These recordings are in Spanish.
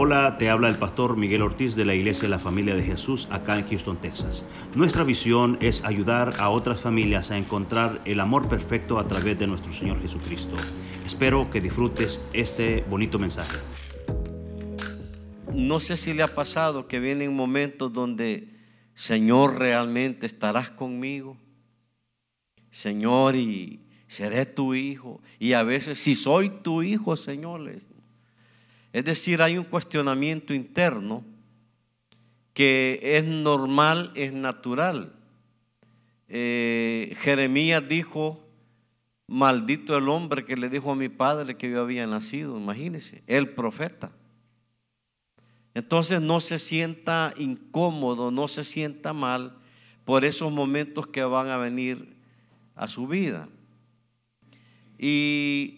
Hola, te habla el pastor Miguel Ortiz de la Iglesia de la Familia de Jesús acá en Houston, Texas. Nuestra visión es ayudar a otras familias a encontrar el amor perfecto a través de nuestro Señor Jesucristo. Espero que disfrutes este bonito mensaje. No sé si le ha pasado que vienen momentos donde, Señor, realmente estarás conmigo. Señor, y seré tu hijo. Y a veces, si soy tu hijo, Señor, les es decir, hay un cuestionamiento interno que es normal, es natural. Eh, Jeremías dijo, maldito el hombre que le dijo a mi padre que yo había nacido, imagínense, el profeta. Entonces no se sienta incómodo, no se sienta mal por esos momentos que van a venir a su vida. Y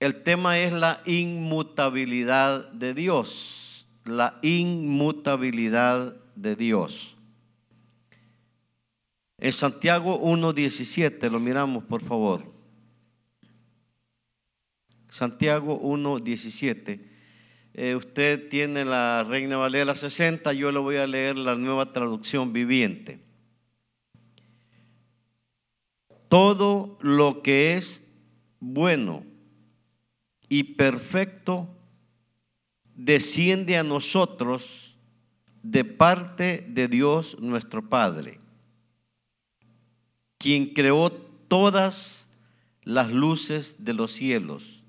el tema es la inmutabilidad de Dios. La inmutabilidad de Dios. En Santiago 1.17, lo miramos por favor. Santiago 1.17. Eh, usted tiene la Reina Valera 60, yo le voy a leer la nueva traducción viviente. Todo lo que es bueno y perfecto desciende a nosotros de parte de Dios nuestro Padre, quien creó todas las luces de los cielos.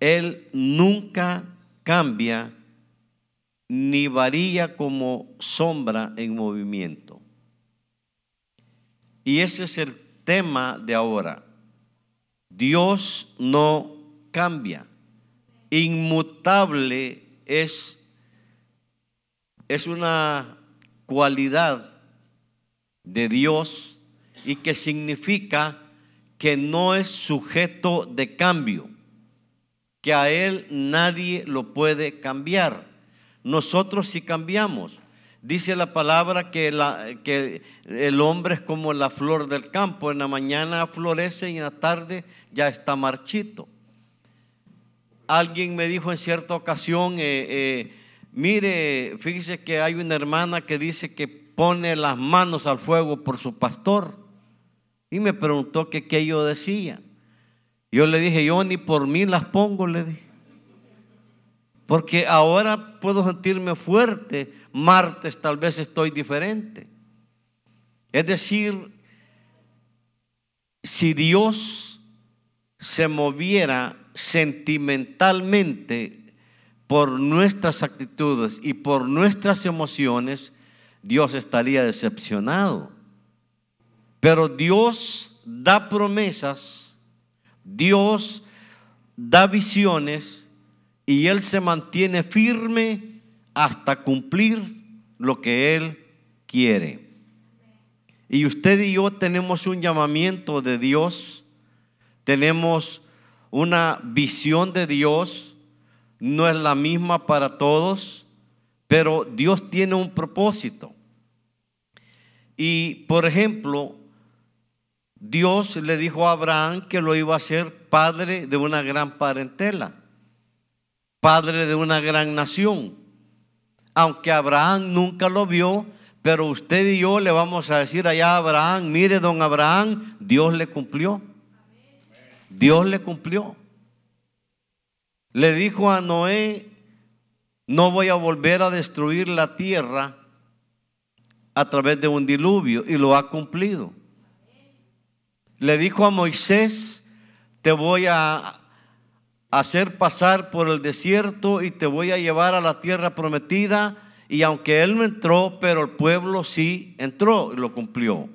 Él nunca cambia ni varía como sombra en movimiento. Y ese es el tema de ahora. Dios no cambia. Inmutable es, es una cualidad de Dios y que significa que no es sujeto de cambio, que a Él nadie lo puede cambiar. Nosotros sí cambiamos. Dice la palabra que, la, que, el hombre es como la flor del campo, en la mañana florece y en la tarde ya está marchito. Alguien me dijo en cierta ocasión, eh, eh, mire, fíjese que hay una hermana que dice que pone las manos al fuego por su pastor. Y me preguntó que qué yo decía. Yo le dije, yo ni por mí las pongo, le dije. Porque ahora puedo sentirme fuerte, martes tal vez estoy diferente. Es decir, si Dios se moviera sentimentalmente por nuestras actitudes y por nuestras emociones, Dios estaría decepcionado. Pero Dios da promesas, Dios da visiones y Él se mantiene firme hasta cumplir lo que Él quiere. Y usted y yo tenemos un llamamiento de Dios, tenemos una visión de Dios, no es la misma para todos, pero Dios tiene un propósito. Y por ejemplo, Dios le dijo a Abraham que lo iba a hacer padre de una gran parentela, padre de una gran nación. Aunque Abraham nunca lo vio, pero usted y yo le vamos a decir allá a Abraham, mire don Abraham, Dios le cumplió. Dios le cumplió. Le dijo a Noé, no voy a volver a destruir la tierra a través de un diluvio y lo ha cumplido. Le dijo a Moisés, te voy a hacer pasar por el desierto y te voy a llevar a la tierra prometida. Y aunque él no entró, pero el pueblo sí entró y lo cumplió.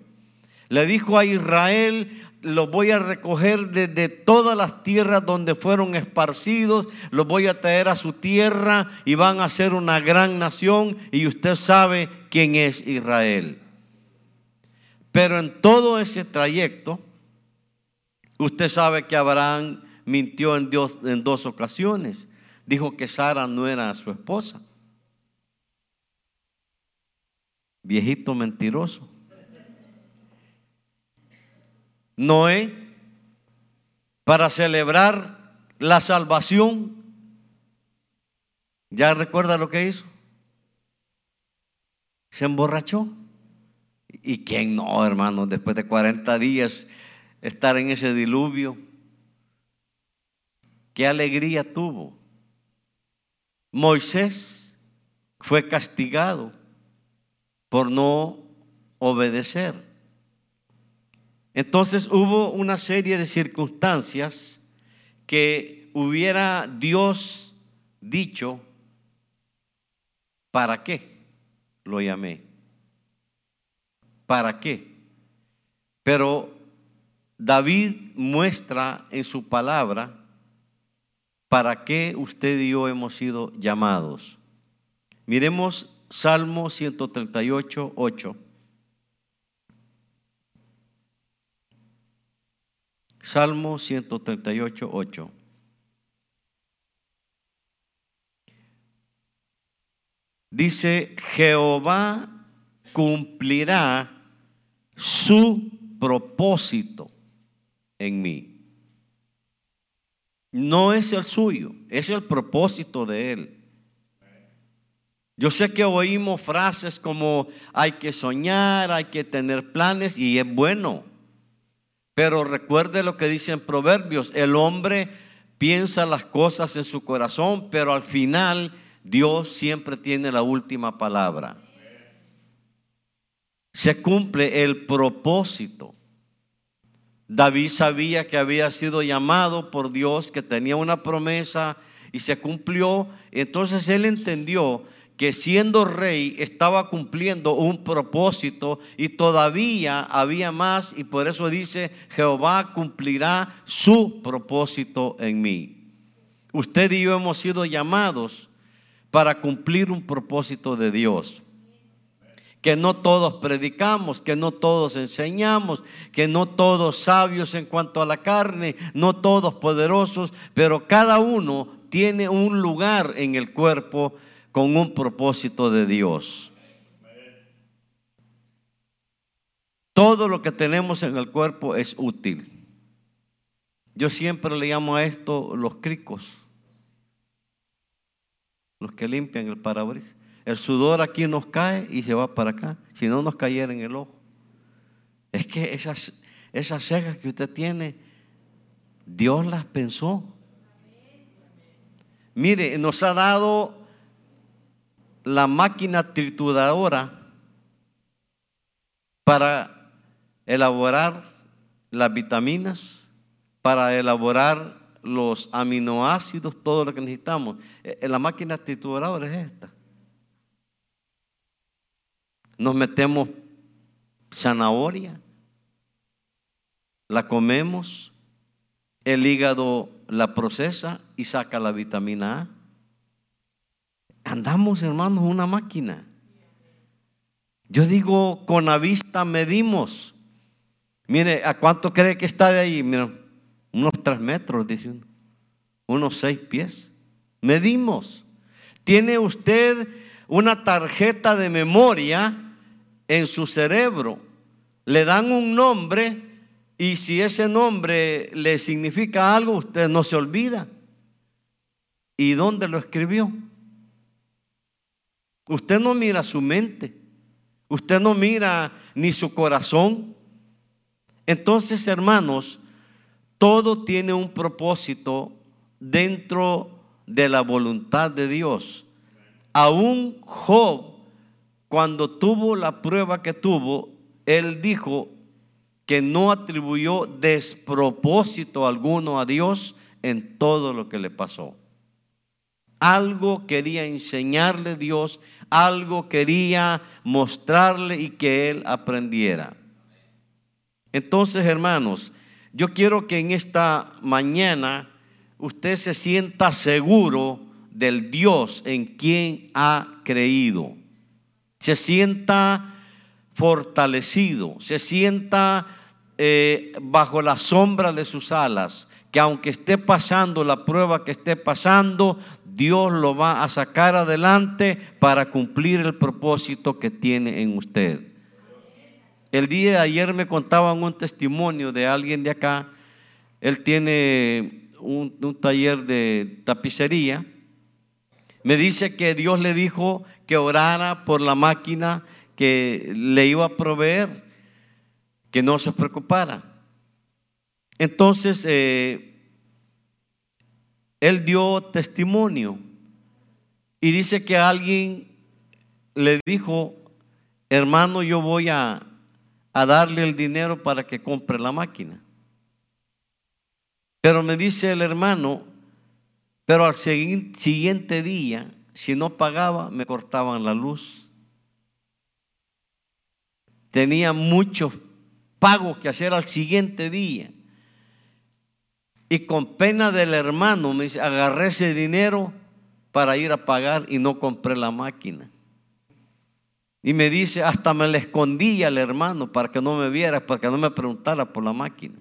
Le dijo a Israel, los voy a recoger desde todas las tierras donde fueron esparcidos, los voy a traer a su tierra y van a ser una gran nación y usted sabe quién es Israel. Pero en todo ese trayecto, usted sabe que Abraham mintió en Dios en dos ocasiones. Dijo que Sara no era su esposa. Viejito mentiroso. Noé para celebrar la salvación, ¿Ya recuerda lo que hizo? Se emborrachó. ¿Y quién no, hermano? Después de 40 días estar en ese diluvio. ¿Qué alegría tuvo? Moisés fue castigado por no obedecer. Entonces hubo una serie de circunstancias que hubiera Dios dicho, ¿para qué lo llamé? ¿Para qué? Pero David muestra en su palabra para qué usted y yo hemos sido llamados. Miremos Salmo 138, 8. Salmo 138, 8. Dice, Jehová cumplirá su propósito en mí. No es el suyo, es el propósito de él. Yo sé que oímos frases como hay que soñar, hay que tener planes y es bueno. Pero recuerde lo que dice en Proverbios, el hombre piensa las cosas en su corazón, pero al final Dios siempre tiene la última palabra. Se cumple el propósito. David sabía que había sido llamado por Dios, que tenía una promesa y se cumplió. Entonces él entendió que siendo rey estaba cumpliendo un propósito y todavía había más y por eso dice, Jehová cumplirá su propósito en mí. Usted y yo hemos sido llamados para cumplir un propósito de Dios. Que no todos predicamos, que no todos enseñamos, que no todos sabios en cuanto a la carne, no todos poderosos, pero cada uno tiene un lugar en el cuerpo con un propósito de Dios. Todo lo que tenemos en el cuerpo es útil. Yo siempre le llamo a esto los cricos los que limpian el parabrisas. El sudor aquí nos cae y se va para acá, si no nos cayera en el ojo. Es que esas, esas cejas que usted tiene, Dios las pensó. Mire, nos ha dado la máquina trituradora para elaborar las vitaminas, para elaborar los aminoácidos, todo lo que necesitamos. En eh, la máquina trituradora es esta. Nos metemos zanahoria, la comemos, el hígado la procesa y saca la vitamina A. Andamos, hermanos, una máquina. Yo digo, con la vista medimos. Mire, ¿a cuánto cree que está de ahí? Mira, unos tres metros, dice uno. Unos seis pies. Medimos. Tiene usted una tarjeta de memoria en su cerebro. Le dan un nombre y si ese nombre le significa algo, usted no se olvida. ¿Y dónde lo escribió? Usted no mira su mente. Usted no mira ni su corazón. Entonces, hermanos, todo tiene un propósito dentro de la voluntad de Dios. Aún Job, cuando tuvo la prueba que tuvo, él dijo que no atribuyó despropósito alguno a Dios en todo lo que le pasó. Algo quería enseñarle Dios, algo quería mostrarle y que él aprendiera. Entonces, hermanos, yo quiero que en esta mañana usted se sienta seguro del Dios en quien ha creído. Se sienta fortalecido, se sienta eh, bajo la sombra de sus alas, que aunque esté pasando la prueba que esté pasando, Dios lo va a sacar adelante para cumplir el propósito que tiene en usted. El día de ayer me contaban un testimonio de alguien de acá. Él tiene un, taller de tapicería, Me dice que Dios le dijo que orara por la máquina que le iba a proveer, que no se preocupara. Entonces, eh, él dio testimonio y dice que alguien le dijo, hermano, yo voy a, a darle el dinero para que compre la máquina. Pero me dice el hermano, pero al siguiente día, si no pagaba, me cortaban la luz. Tenía muchos pagos que hacer al siguiente día. Y con pena del hermano me dice, agarré ese dinero para ir a pagar y no compré la máquina. Y me dice, hasta me le escondía al hermano para que no me viera, para que no me preguntara por la máquina.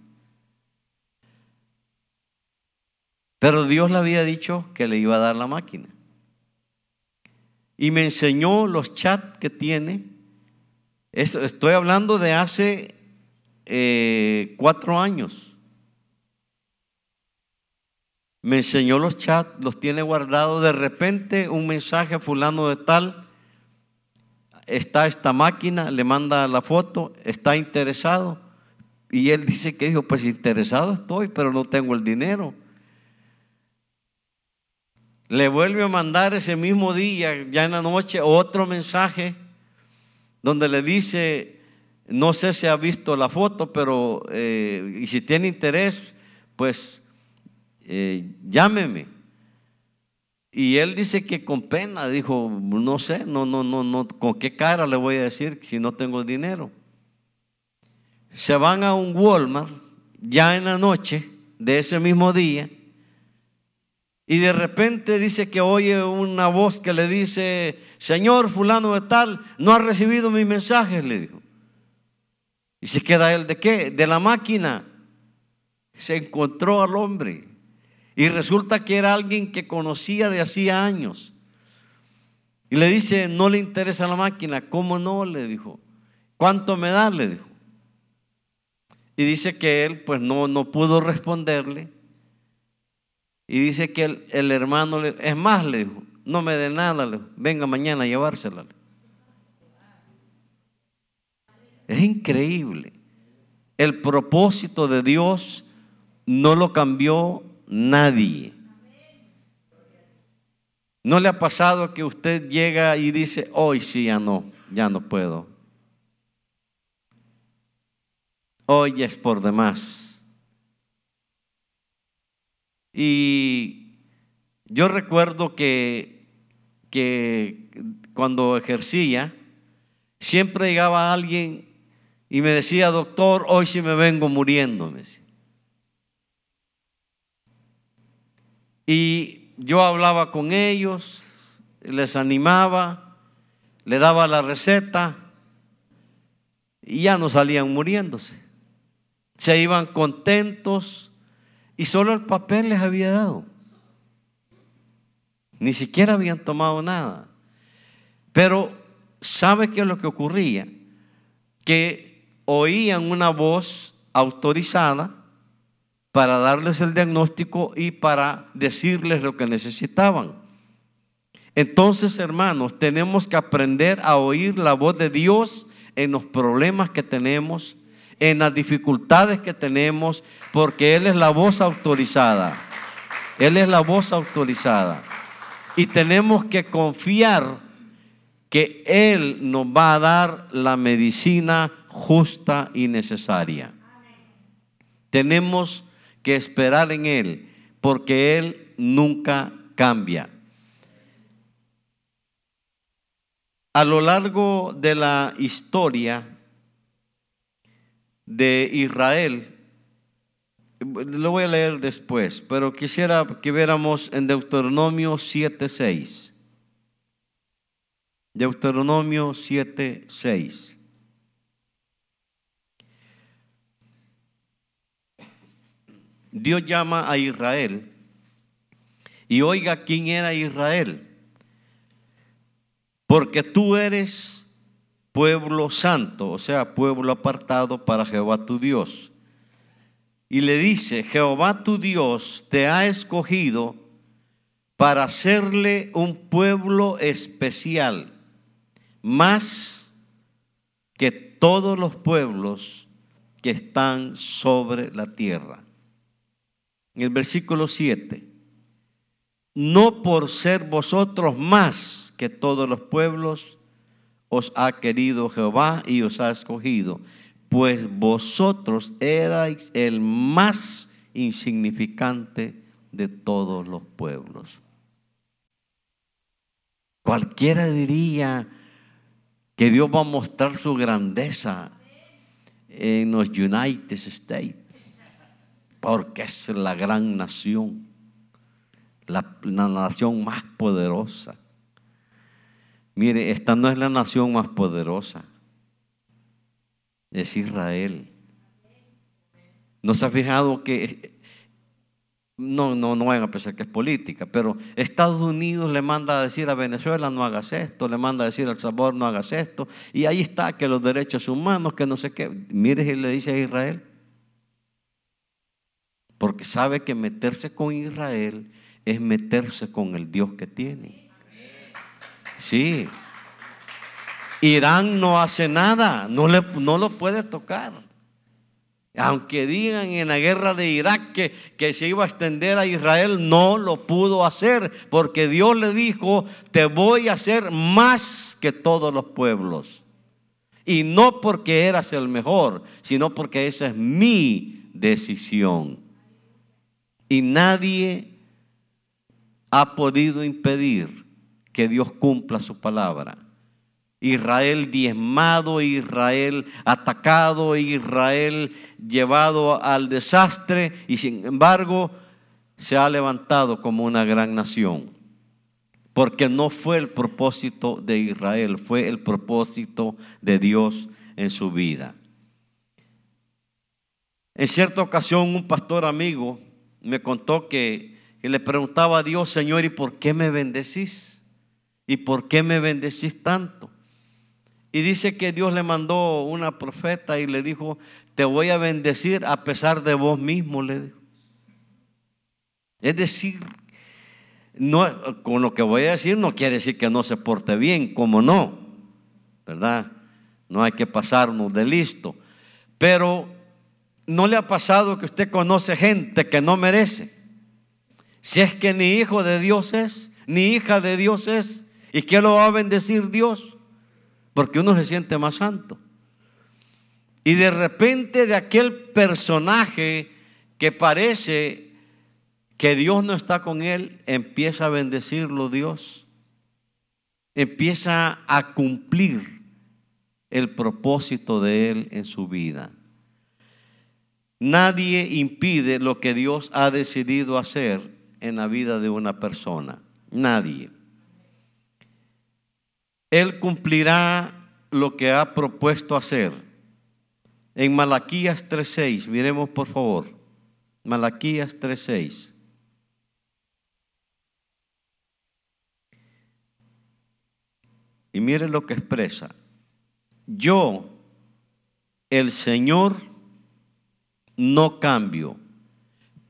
Pero Dios le había dicho que le iba a dar la máquina. Y me enseñó los chats que tiene. estoy hablando de hace eh, cuatro años. Me enseñó los chats, los tiene guardados. De repente un mensaje fulano de tal. Está esta máquina, le manda la foto, está interesado. Y él dice que dijo, pues interesado estoy, pero no tengo el dinero le vuelve a mandar ese mismo día, ya en la noche, otro mensaje donde le dice, no sé si ha visto la foto, pero eh, y si tiene interés, pues eh, llámeme. Y él dice que con pena, dijo, no sé, no, no, no, no, con qué cara le voy a decir si no tengo dinero. Se van a un Walmart ya en la noche de ese mismo día y de repente dice que oye una voz que le dice, Señor fulano de tal, no ha recibido mis mensajes, le dijo. Y se queda él de qué? De la máquina. Se encontró al hombre. Y resulta que era alguien que conocía de hacía años. Y le dice, no le interesa la máquina. ¿Cómo no? Le dijo. ¿Cuánto me da? Le dijo. Y dice que él pues no, no pudo responderle. Y dice que el, hermano, le, es más, le dijo, no me dé nada, venga mañana a llevársela. Es increíble. El propósito de Dios no lo cambió nadie. ¿No le ha pasado que usted llega y dice, hoy sí, ya no, ya no puedo? Hoy es por demás. Y yo recuerdo que, que cuando ejercía, siempre llegaba alguien y me decía, doctor, hoy sí me vengo muriendo. Y yo hablaba con ellos, les animaba, le daba la receta y ya no salían muriéndose. Se iban contentos y solo el papel les había dado. Ni siquiera habían tomado nada. Pero, ¿sabe qué es lo que ocurría? Que oían una voz autorizada para darles el diagnóstico y para decirles lo que necesitaban. Entonces, hermanos, tenemos que aprender a oír la voz de Dios en los problemas que tenemos, en las dificultades que tenemos, porque Él es la voz autorizada. Él es la voz autorizada. Y tenemos que confiar que Él nos va a dar la medicina justa y necesaria. Tenemos que esperar en Él, porque Él nunca cambia. A lo largo de la historia, de Israel. Lo voy a leer después, pero quisiera que viéramos en Deuteronomio 7:6. Deuteronomio 7:6. Dios llama a Israel y oiga quién era Israel. Porque tú eres pueblo santo, o sea, pueblo apartado para Jehová tu Dios. Y le dice, Jehová tu Dios te ha escogido para hacerle un pueblo especial, más que todos los pueblos que están sobre la tierra. En el versículo 7, no por ser vosotros más que todos los pueblos, os ha querido Jehová y os ha escogido, pues vosotros erais el más insignificante de todos los pueblos. Cualquiera diría que Dios va a mostrar su grandeza en los United States, porque es la gran nación, la, nación más poderosa. Mire, esta no es la nación más poderosa, es Israel. ¿No se ha fijado que no, no, no vayan a pensar que es política, pero Estados Unidos le manda a decir a Venezuela no hagas esto, le manda a decir al sabor no hagas esto, y ahí está que los derechos humanos, que no sé qué. Mire y le dice a Israel, porque sabe que meterse con Israel es meterse con el Dios que tiene. Sí. Irán no hace nada, no, le, no lo puede tocar. Aunque digan en la guerra de Irak que, que, se iba a extender a Israel, no lo pudo hacer porque Dios le dijo, te voy a hacer más que todos los pueblos. Y no porque eras el mejor, sino porque esa es mi decisión. Y nadie ha podido impedir que Dios cumpla su palabra. Israel diezmado, Israel atacado, Israel llevado al desastre y sin embargo se ha levantado como una gran nación. Porque no fue el propósito de Israel, fue el propósito de Dios en su vida. En cierta ocasión un pastor amigo me contó que, le preguntaba a Dios, Señor, ¿y por qué me bendecís? ¿Y por qué me bendecís tanto? Y dice que Dios le mandó una profeta y le dijo, te voy a bendecir a pesar de vos mismo, le dijo. Es decir, no, con lo que voy a decir no quiere decir que no se porte bien, como no, ¿verdad? No hay que pasarnos de listo. Pero no le ha pasado que usted conoce gente que no merece. Si es que ni hijo de Dios es, ni hija de Dios es, ¿y qué lo va a bendecir Dios? porque uno se siente más santo. Y de repente de aquel personaje que parece que Dios no está con él, empieza a bendecirlo Dios. Empieza a cumplir el propósito de él en su vida. Nadie impide lo que Dios ha decidido hacer en la vida de una persona. Nadie. Él cumplirá lo que ha propuesto hacer. En Malaquías 3.6, miremos por favor. Malaquías 3.6. Y mire lo que expresa. Yo, el Señor, no cambio.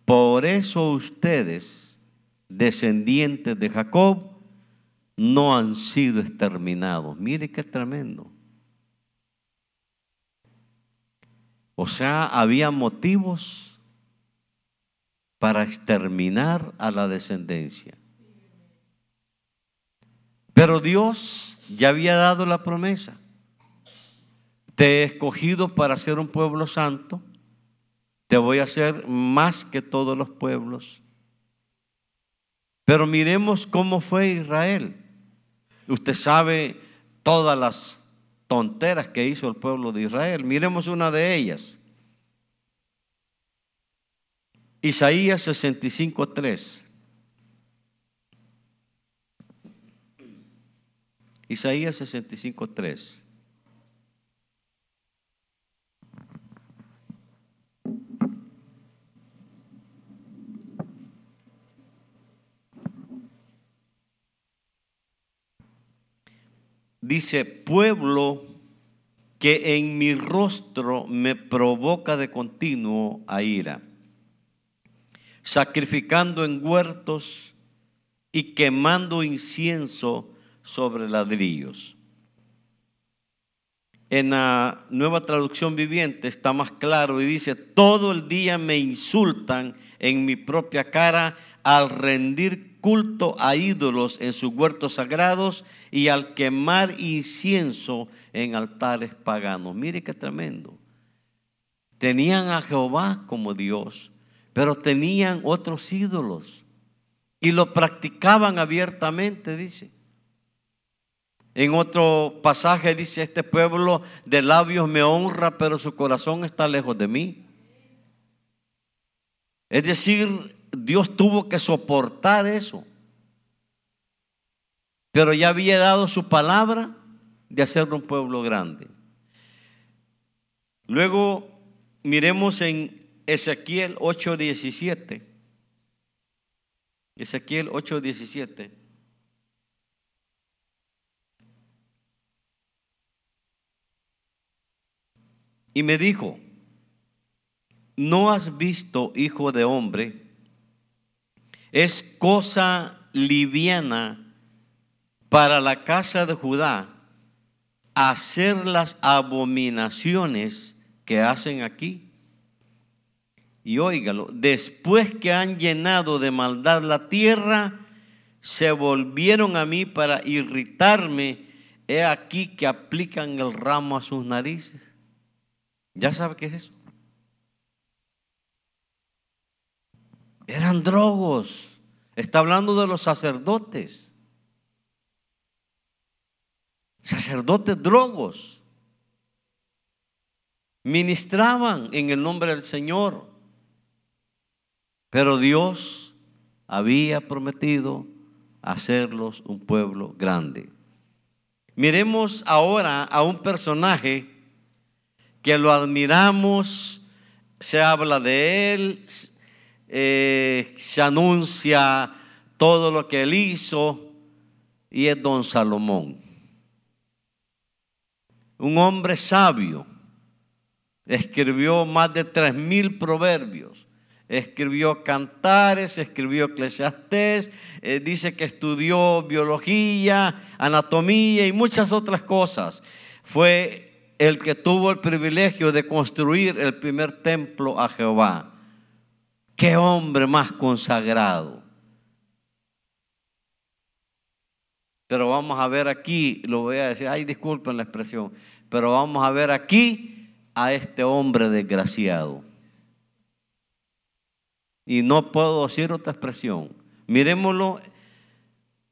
Por eso ustedes, descendientes de Jacob, no han sido exterminados. Mire qué tremendo. O sea, había motivos para exterminar a la descendencia. Pero Dios ya había dado la promesa. Te he escogido para ser un pueblo santo. Te voy a hacer más que todos los pueblos. Pero miremos cómo fue Israel. Usted sabe todas las tonteras que hizo el pueblo de Israel. Miremos una de ellas. Isaías 65.3. Isaías 65.3. dice, pueblo que en mi rostro me provoca de continuo a ira, sacrificando en huertos y quemando incienso sobre ladrillos. En la nueva traducción viviente está más claro y dice, todo el día me insultan en mi propia cara al rendir culto a ídolos en sus huertos sagrados y al quemar incienso en altares paganos. Mire qué tremendo. Tenían a Jehová como Dios, pero tenían otros ídolos y lo practicaban abiertamente, dice. En otro pasaje dice, este pueblo de labios me honra, pero su corazón está lejos de mí. Es decir, Dios tuvo que soportar eso. Pero ya había dado su palabra de hacerlo un pueblo grande. Luego miremos en Ezequiel 8:17. Ezequiel 8:17. Y me dijo, ¿no has visto, hijo de hombre? Es cosa liviana para la casa de Judá hacer las abominaciones que hacen aquí. Y óigalo, después que han llenado de maldad la tierra, se volvieron a mí para irritarme. He aquí que aplican el ramo a sus narices. ¿Ya sabe qué es eso? Eran drogos. Está hablando de los sacerdotes. Sacerdotes drogos. Ministraban en el nombre del Señor. Pero Dios había prometido hacerlos un pueblo grande. Miremos ahora a un personaje que lo admiramos, se habla de él, eh, se anuncia todo lo que él hizo y es don Salomón. Un hombre sabio, escribió más de tres mil proverbios, escribió cantares, escribió eclesiastés, eh, dice que estudió biología, anatomía y muchas otras cosas. Fue el que tuvo el privilegio de construir el primer templo a Jehová. Qué hombre más consagrado. Pero vamos a ver aquí, lo voy a decir, ay, disculpen la expresión, pero vamos a ver aquí a este hombre desgraciado. Y no puedo decir otra expresión. Miremoslo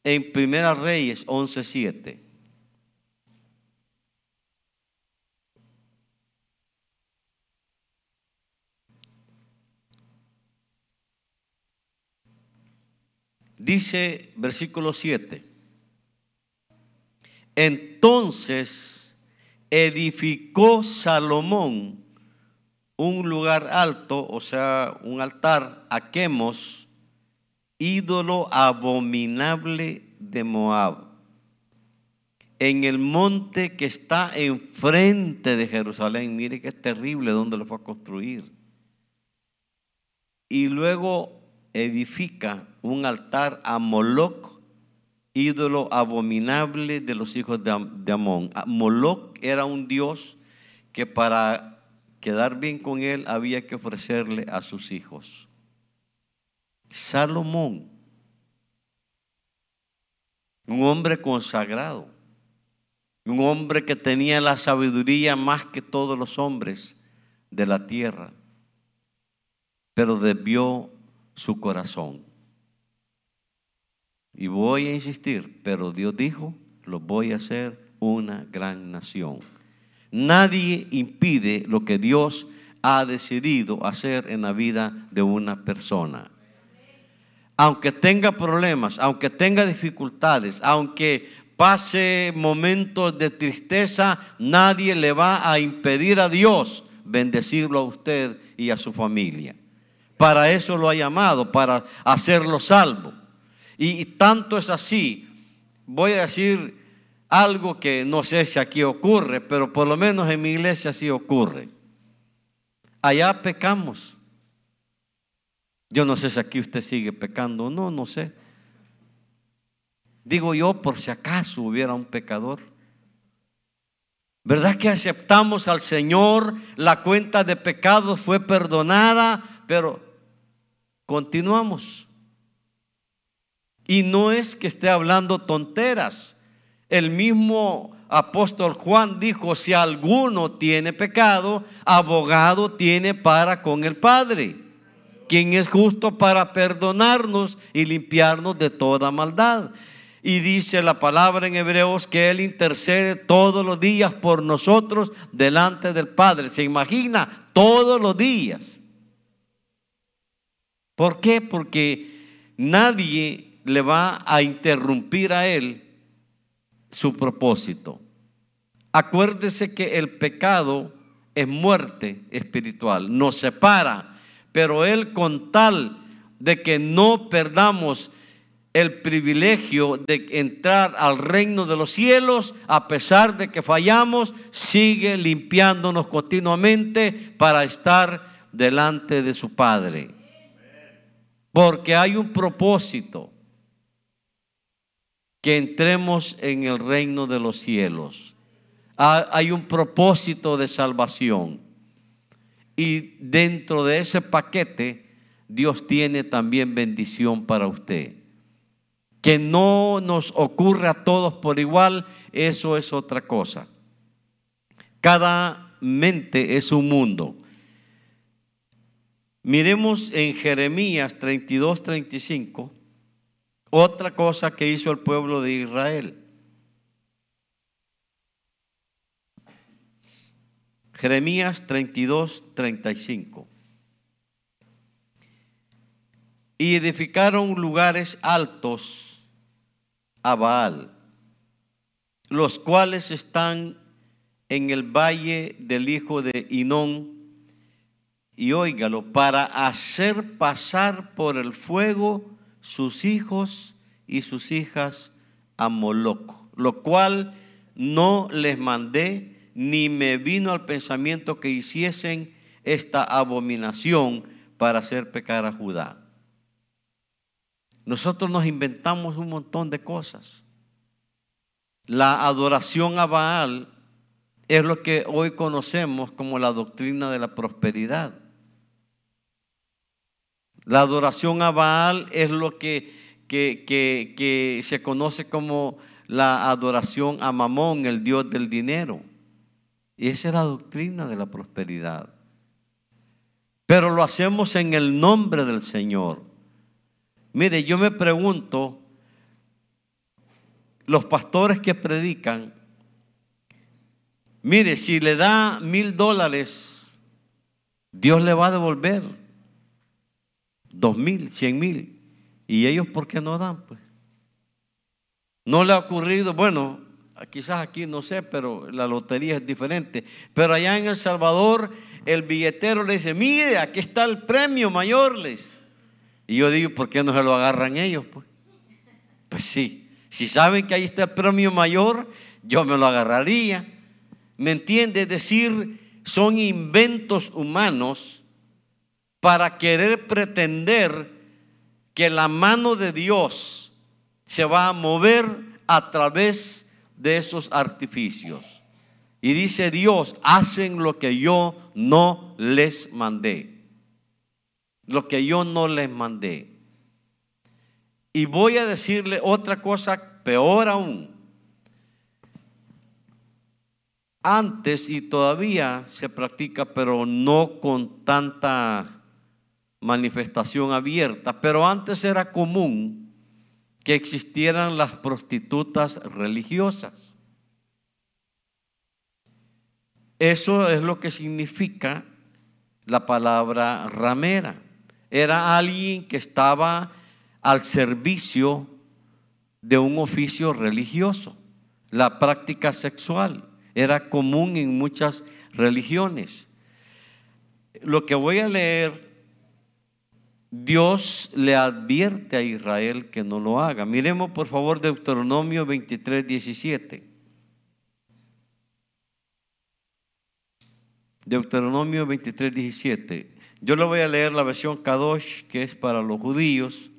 en Primera Reyes 11:7. Dice versículo 7. Entonces edificó Salomón un lugar alto, o sea, un altar a Quemos, ídolo abominable de Moab, en el monte que está enfrente de Jerusalén. Mire que es terrible donde lo fue a construir. Y luego edifica un altar a Moloch, ídolo abominable de los hijos de Amón. Ah, Moloch era un dios que para quedar bien con él había que ofrecerle a sus hijos. Salomón, un hombre consagrado, un hombre que tenía la sabiduría más que todos los hombres de la tierra, pero desvió su corazón. Y voy a insistir, pero Dios dijo, lo voy a hacer una gran nación. Nadie impide lo que Dios ha decidido hacer en la vida de una persona. Aunque tenga problemas, aunque tenga dificultades, aunque pase momentos de tristeza, nadie le va a impedir a Dios bendecirlo a usted y a su familia. Para eso lo ha llamado, para hacerlo salvo. Y tanto es así, voy a decir algo que no sé si aquí ocurre, pero por lo menos en mi iglesia sí ocurre. Allá pecamos. Yo no sé si aquí usted sigue pecando o no, no sé. Digo yo, por si acaso hubiera un pecador. ¿Verdad que aceptamos al Señor? La cuenta de pecados fue perdonada, pero continuamos. Y no es que esté hablando tonteras. El mismo apóstol Juan dijo, si alguno tiene pecado, abogado tiene para con el Padre, quien es justo para perdonarnos y limpiarnos de toda maldad. Y dice la palabra en Hebreos que Él intercede todos los días por nosotros delante del Padre. ¿Se imagina? Todos los días. ¿Por qué? Porque nadie le va a interrumpir a Él su propósito. Acuérdese que el pecado es muerte espiritual, nos separa, pero Él con tal de que no perdamos el privilegio de entrar al reino de los cielos, a pesar de que fallamos, sigue limpiándonos continuamente para estar delante de su Padre. Porque hay un propósito, que entremos en el reino de los cielos. Hay un propósito de salvación. Y dentro de ese paquete, Dios tiene también bendición para usted que no nos ocurre a todos por igual, eso es otra cosa. Cada mente es un mundo. Miremos en Jeremías 32, 35, otra cosa que hizo el pueblo de Israel. Jeremías 32, 35. Y edificaron lugares altos a Baal, los cuales están en el valle del hijo de Inón. Y óigalo, para hacer pasar por el fuego sus hijos y sus hijas a Moloc, lo cual no les mandé, ni me vino al pensamiento que hiciesen esta abominación para hacer pecar a Judá. Nosotros nos inventamos un montón de cosas. La adoración a Baal es lo que hoy conocemos como la doctrina de la prosperidad. La adoración a Baal es lo que, que, se conoce como la adoración a Mamón, el dios del dinero. Y esa es la doctrina de la prosperidad. Pero lo hacemos en el nombre del Señor. Mire, yo me pregunto, los pastores que predican, mire, si le da mil dólares, Dios le va a devolver dos mil, cien mil. ¿Y ellos por qué no dan? Pues no le ha ocurrido, bueno, quizás aquí no sé, pero la lotería es diferente. Pero allá en El Salvador, el billetero le dice, mire, aquí está el premio mayor, les. Y yo digo, ¿por qué no se lo agarran ellos? Pues, pues sí, si saben que ahí está el premio mayor, yo me lo agarraría. ¿Me entiende? Es decir, son inventos humanos para querer pretender que la mano de Dios se va a mover a través de esos artificios. Y dice Dios, hacen lo que yo no les mandé lo que yo no les mandé. Y voy a decirle otra cosa peor aún. Antes y todavía se practica, pero no con tanta manifestación abierta, pero antes era común que existieran las prostitutas religiosas. Eso es lo que significa la palabra ramera era alguien que estaba al servicio de un oficio religioso. La práctica sexual era común en muchas religiones. Lo que voy a leer, Dios le advierte a Israel que no lo haga. Miremos por favor Deuteronomio 23, 17. Deuteronomio 23, 17. Yo le voy a leer la versión Kadosh, que es para los judíos,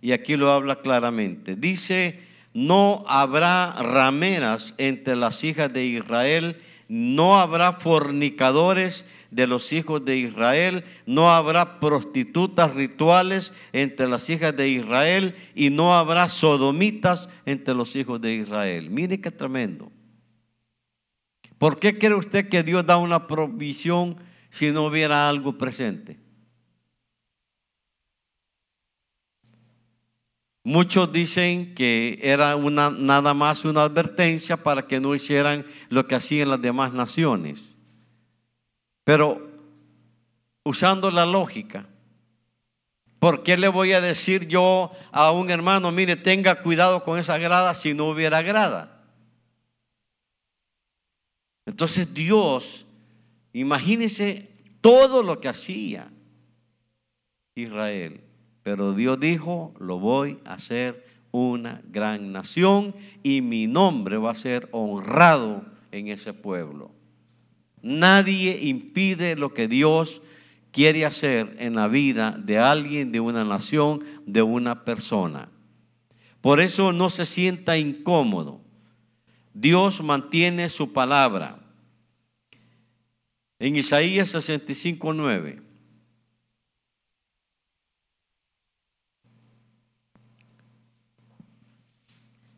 y aquí lo habla claramente. Dice, no habrá rameras entre las hijas de Israel, no habrá fornicadores de los hijos de Israel, no habrá prostitutas rituales entre las hijas de Israel y no habrá sodomitas entre los hijos de Israel. Mire qué tremendo. ¿Por qué cree usted que Dios da una provisión si no hubiera algo presente? Muchos dicen que era nada más una advertencia para que no hicieran lo que hacían las demás naciones. Pero usando la lógica, ¿por qué le voy a decir yo a un hermano, mire, tenga cuidado con esa grada si no hubiera grada? Entonces Dios, imagínese todo lo que hacía Israel. Pero Dios dijo, lo voy a hacer una gran nación y mi nombre va a ser honrado en ese pueblo. Nadie impide lo que Dios quiere hacer en la vida de alguien, de una nación, de una persona. Por eso no se sienta incómodo. Dios mantiene su palabra. En Isaías 65, 9.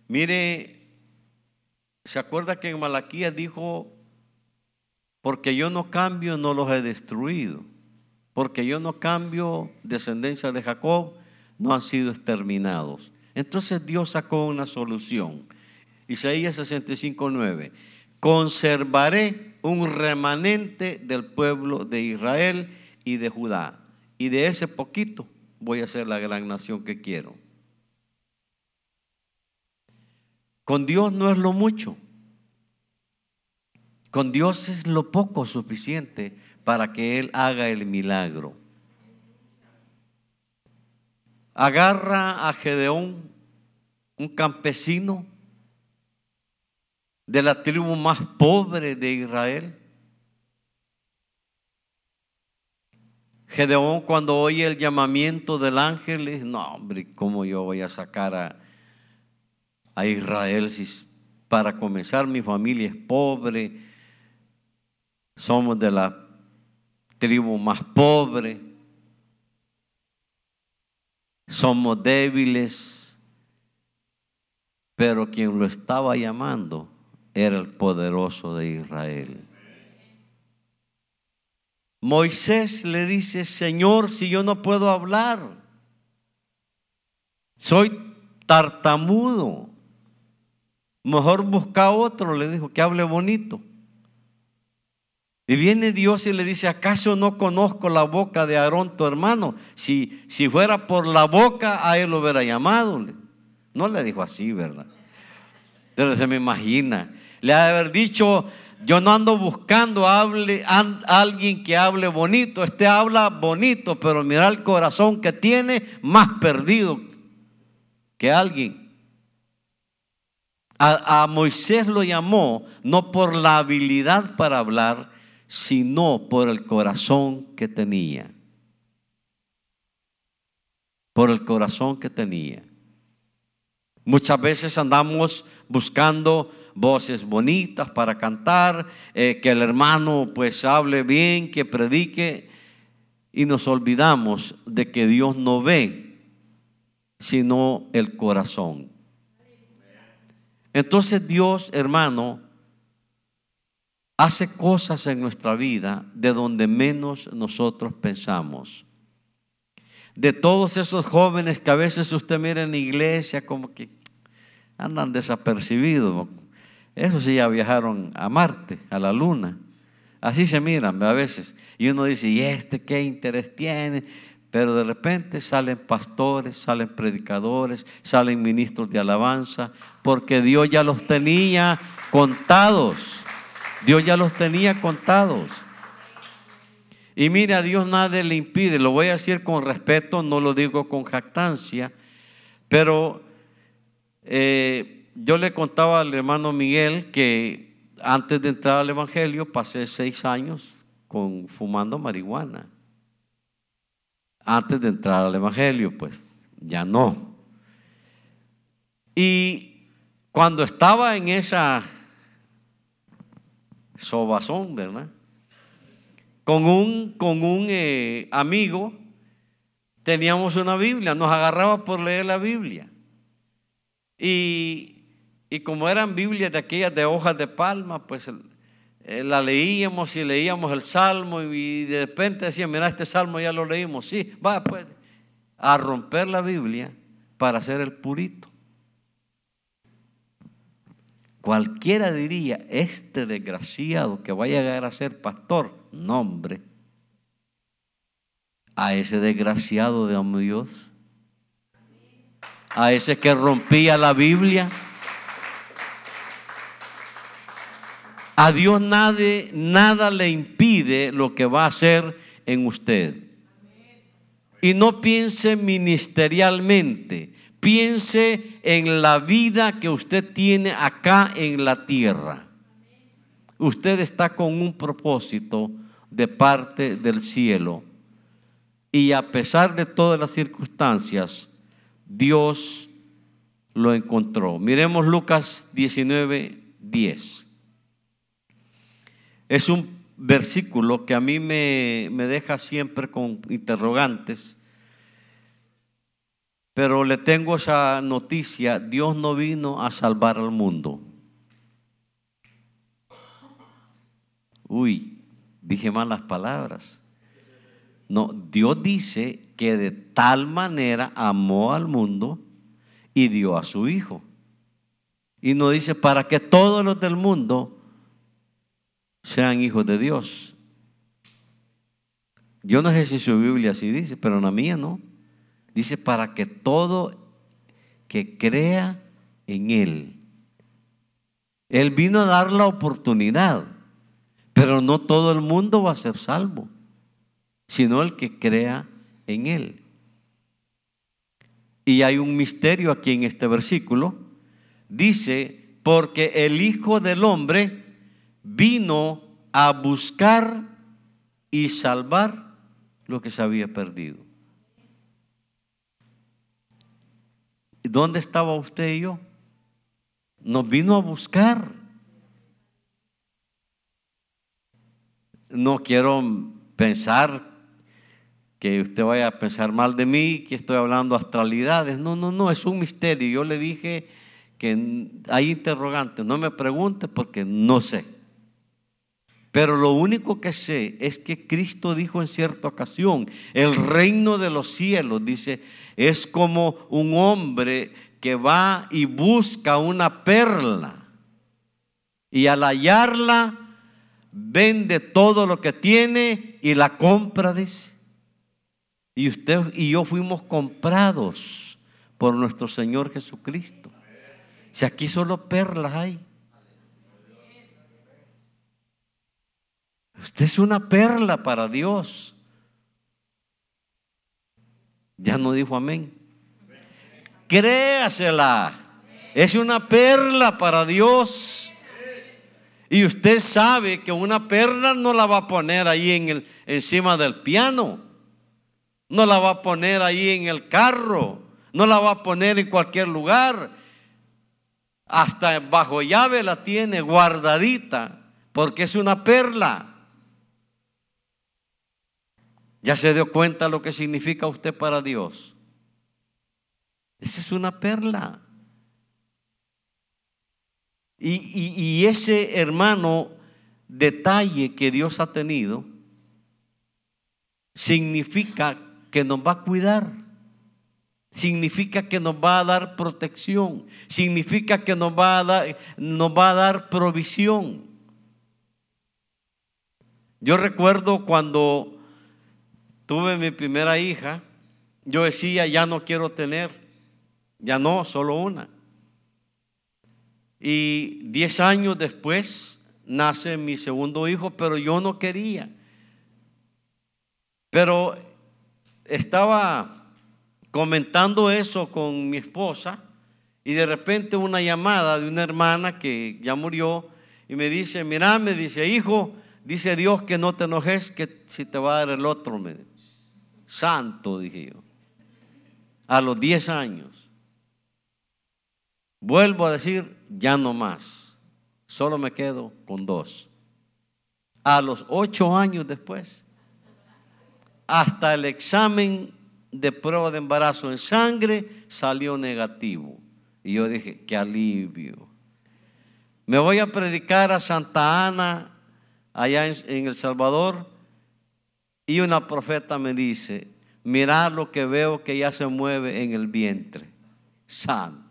Mire, ¿se acuerda que en Malaquías dijo, porque yo no cambio, no los he destruido? Porque yo no cambio descendencia de Jacob, no han sido exterminados. Entonces Dios sacó una solución. Isaías 65, 9. Conservaré un remanente del pueblo de Israel y de Judá. Y de ese poquito voy a ser la gran nación que quiero. Con Dios no es lo mucho. Con Dios es lo poco suficiente para que Él haga el milagro. Agarra a Gedeón, un campesino de la tribu más pobre de Israel. Gedeón cuando oye el llamamiento del ángel, dice, no hombre, ¿cómo yo voy a sacar a, a Israel. Si para comenzar mi familia es pobre, somos de la tribu más pobre, somos débiles, pero quien lo estaba llamando era el poderoso de Israel. Moisés le dice, Señor, si yo no puedo hablar, soy tartamudo. Mejor busca otro, le dijo, que hable bonito. Y viene Dios y le dice, ¿acaso no conozco la boca de Aarón, tu hermano? Si, si fuera por la boca, a él lo hubiera llamado. No le dijo así, ¿verdad? Pero se me imagina. Le ha de haber dicho, yo no ando buscando hable, a alguien que hable bonito. Este habla bonito, pero mira el corazón que tiene, más perdido que alguien a, Moisés lo llamó no por la habilidad para hablar, sino por el corazón que tenía. Por el corazón que tenía. Muchas veces andamos buscando voces bonitas para cantar, eh, que el hermano pues hable bien, que predique, y nos olvidamos de que Dios no ve, sino el corazón. Entonces Dios, hermano, hace cosas en nuestra vida de donde menos nosotros pensamos. De todos esos jóvenes que a veces usted mira en la iglesia como que andan desapercibidos. Esos sí ya viajaron a Marte, a la Luna. Así se miran a veces. Y uno dice, ¿y este qué interés tiene? Pero de repente salen pastores, salen predicadores, salen ministros de alabanza, porque Dios ya los tenía contados. Dios ya los tenía contados. Y mira, a Dios nadie le impide, lo voy a decir con respeto, no lo digo con jactancia, pero eh, yo le contaba al hermano Miguel que antes de entrar al Evangelio pasé seis años con, fumando marihuana antes de entrar al Evangelio, pues ya no. Y Cuando estaba en esa sobazón, ¿verdad? Con un, con un eh, amigo teníamos una Biblia, nos agarraba por leer la Biblia. Y, y como eran Biblias de aquellas de hojas de palma, pues eh, la leíamos y leíamos el salmo y de repente decían, mira, este salmo ya lo leímos. Sí, va pues a romper la Biblia para hacer el purito. Cualquiera diría, este desgraciado que vaya a llegar a ser pastor, nombre, a ese desgraciado de Dios, a ese que rompía la Biblia. A Dios nadie, nada le impide lo que va a hacer en usted. Y no piense ministerialmente, Piense en la vida que usted tiene acá en la tierra. Usted está con un propósito de parte del cielo. Y a pesar de todas las circunstancias, Dios lo encontró. Miremos Lucas 19, 10. Es un versículo que a mí me, me deja siempre con interrogantes pero le tengo esa noticia, Dios no vino a salvar al mundo. Uy, dije malas palabras. No, Dios dice que de tal manera amó al mundo y dio a su Hijo. Y no dice para que todos los del mundo sean hijos de Dios. Yo no sé si su Biblia así dice, pero en la mía no. Dice, para que todo que crea en Él. Él vino a dar la oportunidad, pero no todo el mundo va a ser salvo, sino el que crea en Él. Y hay un misterio aquí en este versículo. Dice, porque el Hijo del Hombre vino a buscar y salvar lo que se había perdido. ¿Dónde estaba usted y yo? Nos vino a buscar. No quiero pensar que usted vaya a pensar mal de mí, que estoy hablando astralidades. No, no, no, es un misterio. Yo le dije que hay interrogantes. No me pregunte porque no sé. Pero lo único que sé es que Cristo dijo en cierta ocasión, el reino de los cielos, dice, es como un hombre que va y busca una perla y al hallarla vende todo lo que tiene y la compra, dice. Y usted y yo fuimos comprados por nuestro Señor Jesucristo. Si aquí solo perlas hay. Usted es una perla para Dios. Ya no dijo amén. Créasela. Es una perla para Dios. Y usted sabe que una perla no la va a poner ahí en el, encima del piano. No la va a poner ahí en el carro. No la va a poner en cualquier lugar. Hasta bajo llave la tiene guardadita porque es una perla. ¿Ya se dio cuenta lo que significa usted para Dios? Esa es una perla. Y, ese hermano detalle que Dios ha tenido significa que nos va a cuidar. Significa que nos va a dar protección. Significa que nos va a dar, nos va a dar provisión. Yo recuerdo cuando tuve mi primera hija, yo decía, ya no quiero tener, ya no, solo una. Y diez años después nace mi segundo hijo, pero yo no quería. Pero estaba comentando eso con mi esposa y de repente una llamada de una hermana que ya murió y me dice, mira, me dice, hijo, dice Dios que no te enojes, que si te va a dar el otro, santo, dije yo, a los 10 años. Vuelvo a decir, ya no más, solo me quedo con dos. A los ocho años después, hasta el examen de prueba de embarazo en sangre salió negativo. Y yo dije, qué alivio. Me voy a predicar a Santa Ana, allá en, El Salvador, y una profeta me dice, mira lo que veo que ya se mueve en el vientre. Santo.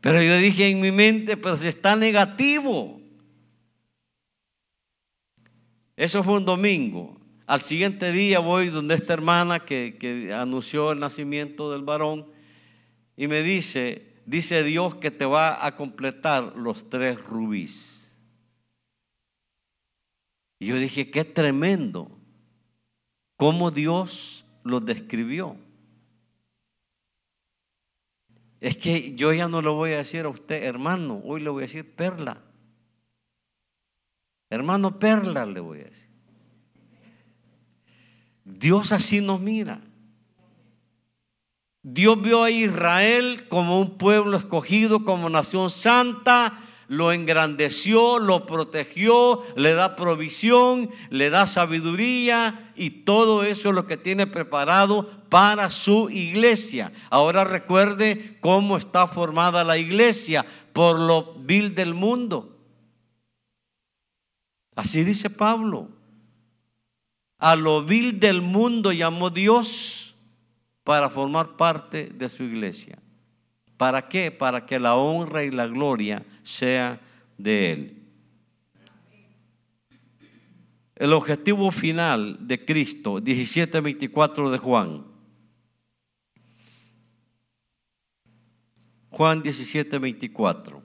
Pero yo dije en mi mente, pero si está negativo. Eso fue un domingo. Al siguiente día voy donde esta hermana que, anunció el nacimiento del varón y me dice, dice Dios que te va a completar los tres rubíes. Y yo dije, qué tremendo cómo Dios los describió. Es que yo ya no lo voy a decir a usted, hermano, hoy le voy a decir perla. Hermano perla le voy a decir. Dios así nos mira. Dios vio a Israel como un pueblo escogido, como nación santa, lo engrandeció, lo protegió, le da provisión, le da sabiduría y todo eso es lo que tiene preparado para su iglesia. Ahora recuerde cómo está formada la iglesia por lo vil del mundo. Así dice Pablo. A lo vil del mundo llamó Dios para formar parte de su iglesia. ¿Para qué? Para que la honra y la gloria sea de Él. El objetivo final de Cristo, 17:24 de Juan. Juan 17:24.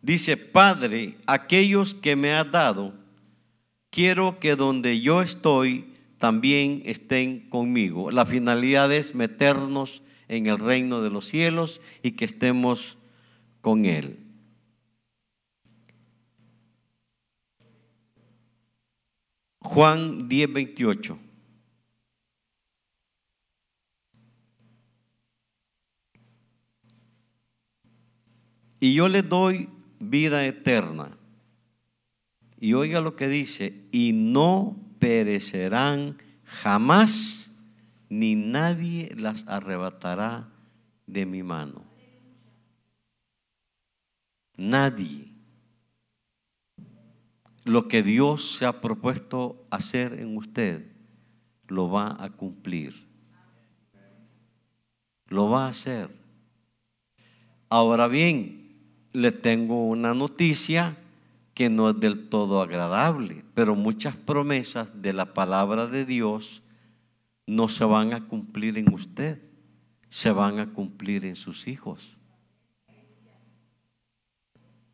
Dice, Padre, aquellos que me has dado, quiero que donde yo estoy también estén conmigo. La finalidad es meternos en el reino de los cielos y que estemos con Él. Juan 10, 28. Y yo le doy vida eterna. Y oiga lo que dice, y no perecerán jamás, ni nadie las arrebatará de mi mano. Nadie. Lo que Dios se ha propuesto hacer en usted, lo va a cumplir. Lo va a hacer. Ahora bien, le tengo una noticia que no es del todo agradable, pero muchas promesas de la palabra de Dios no se van a cumplir en usted, se van a cumplir en sus hijos.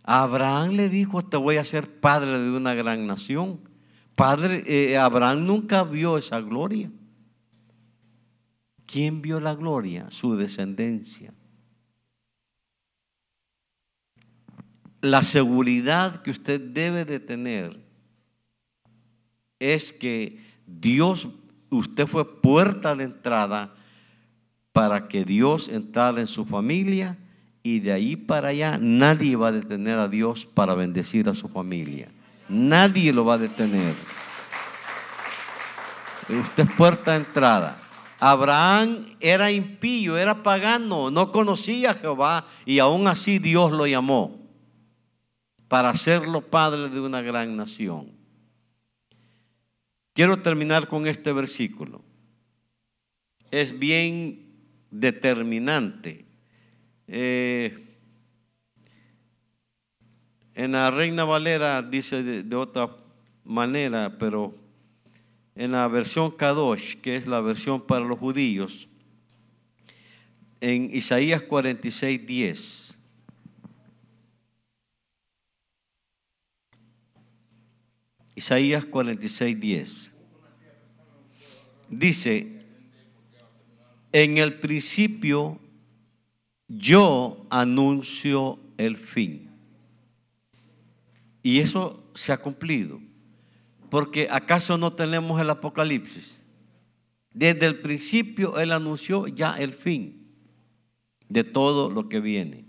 Abraham le dijo, te voy a ser padre de una gran nación. Padre, eh, Abraham nunca vio esa gloria. ¿Quién vio la gloria? Su descendencia. La seguridad que usted debe de tener es que Dios, usted fue puerta de entrada para que Dios entrara en su familia y de ahí para allá nadie va a detener a Dios para bendecir a su familia. Nadie lo va a detener. Usted es puerta de entrada. Abraham era impío, era pagano, no conocía a Jehová y aún así Dios lo llamó para hacerlo padre de una gran nación. Quiero terminar con este versículo. Es bien determinante. Eh, en la Reina Valera dice de, otra manera, pero en la versión Kadosh, que es la versión para los judíos, en Isaías 46, 10. Isaías 46, 10. Dice, en el principio yo anuncio el fin. Y eso se ha cumplido. Porque acaso no tenemos el Apocalipsis. Desde el principio Él anunció ya el fin de todo lo que viene.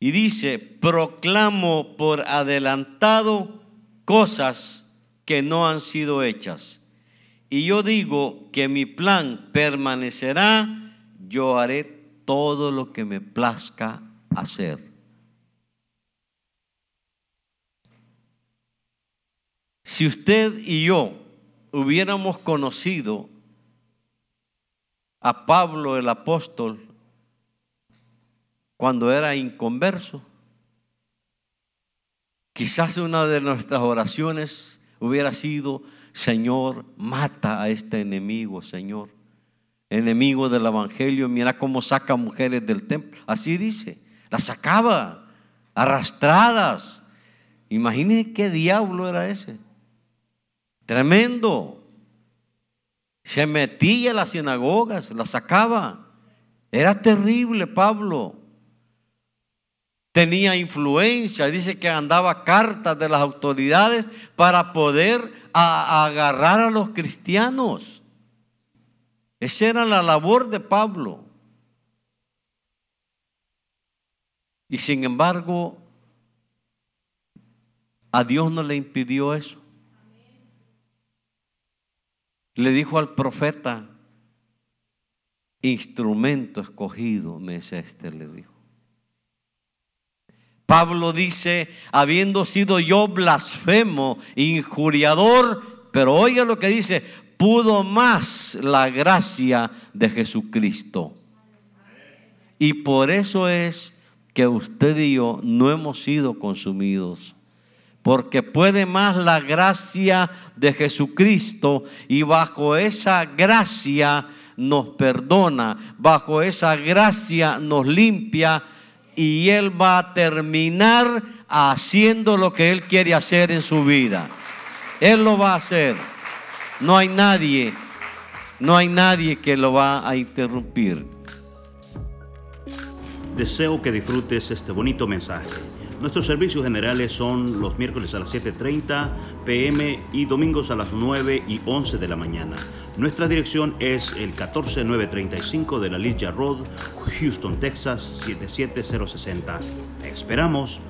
Y dice, proclamo por adelantado cosas que no han sido hechas. Y yo digo que mi plan permanecerá, yo haré todo lo que me plazca hacer. Si usted y yo hubiéramos conocido a Pablo el apóstol cuando era inconverso, quizás una de nuestras oraciones hubiera sido, Señor, mata a este enemigo, Señor. Enemigo del Evangelio, mira cómo saca mujeres del templo. Así dice, las sacaba arrastradas. Imagínense qué diablo era ese. Tremendo. Se metía a las sinagogas, las sacaba. Era terrible Pablo. Tenía influencia, dice que andaba cartas de las autoridades para poder agarrar a los cristianos. Esa era la labor de Pablo. Y sin embargo, a Dios no le impidió eso le dijo al profeta, instrumento escogido me es este, le dijo. Pablo dice, habiendo sido yo blasfemo, injuriador, pero oiga lo que dice, pudo más la gracia de Jesucristo. Y por eso es que usted y yo no hemos sido consumidos porque puede más la gracia de Jesucristo y bajo esa gracia nos perdona, bajo esa gracia nos limpia y Él va a terminar haciendo lo que Él quiere hacer en su vida. Él lo va a hacer. No hay nadie, no hay nadie que lo va a interrumpir. Deseo que disfrutes este bonito mensaje. Nuestros servicios generales son los miércoles a las 7.30 pm y domingos a las 9 y 11 de la mañana. Nuestra dirección es el 14935 de la Ligia Road, Houston, Texas 77060. esperamos.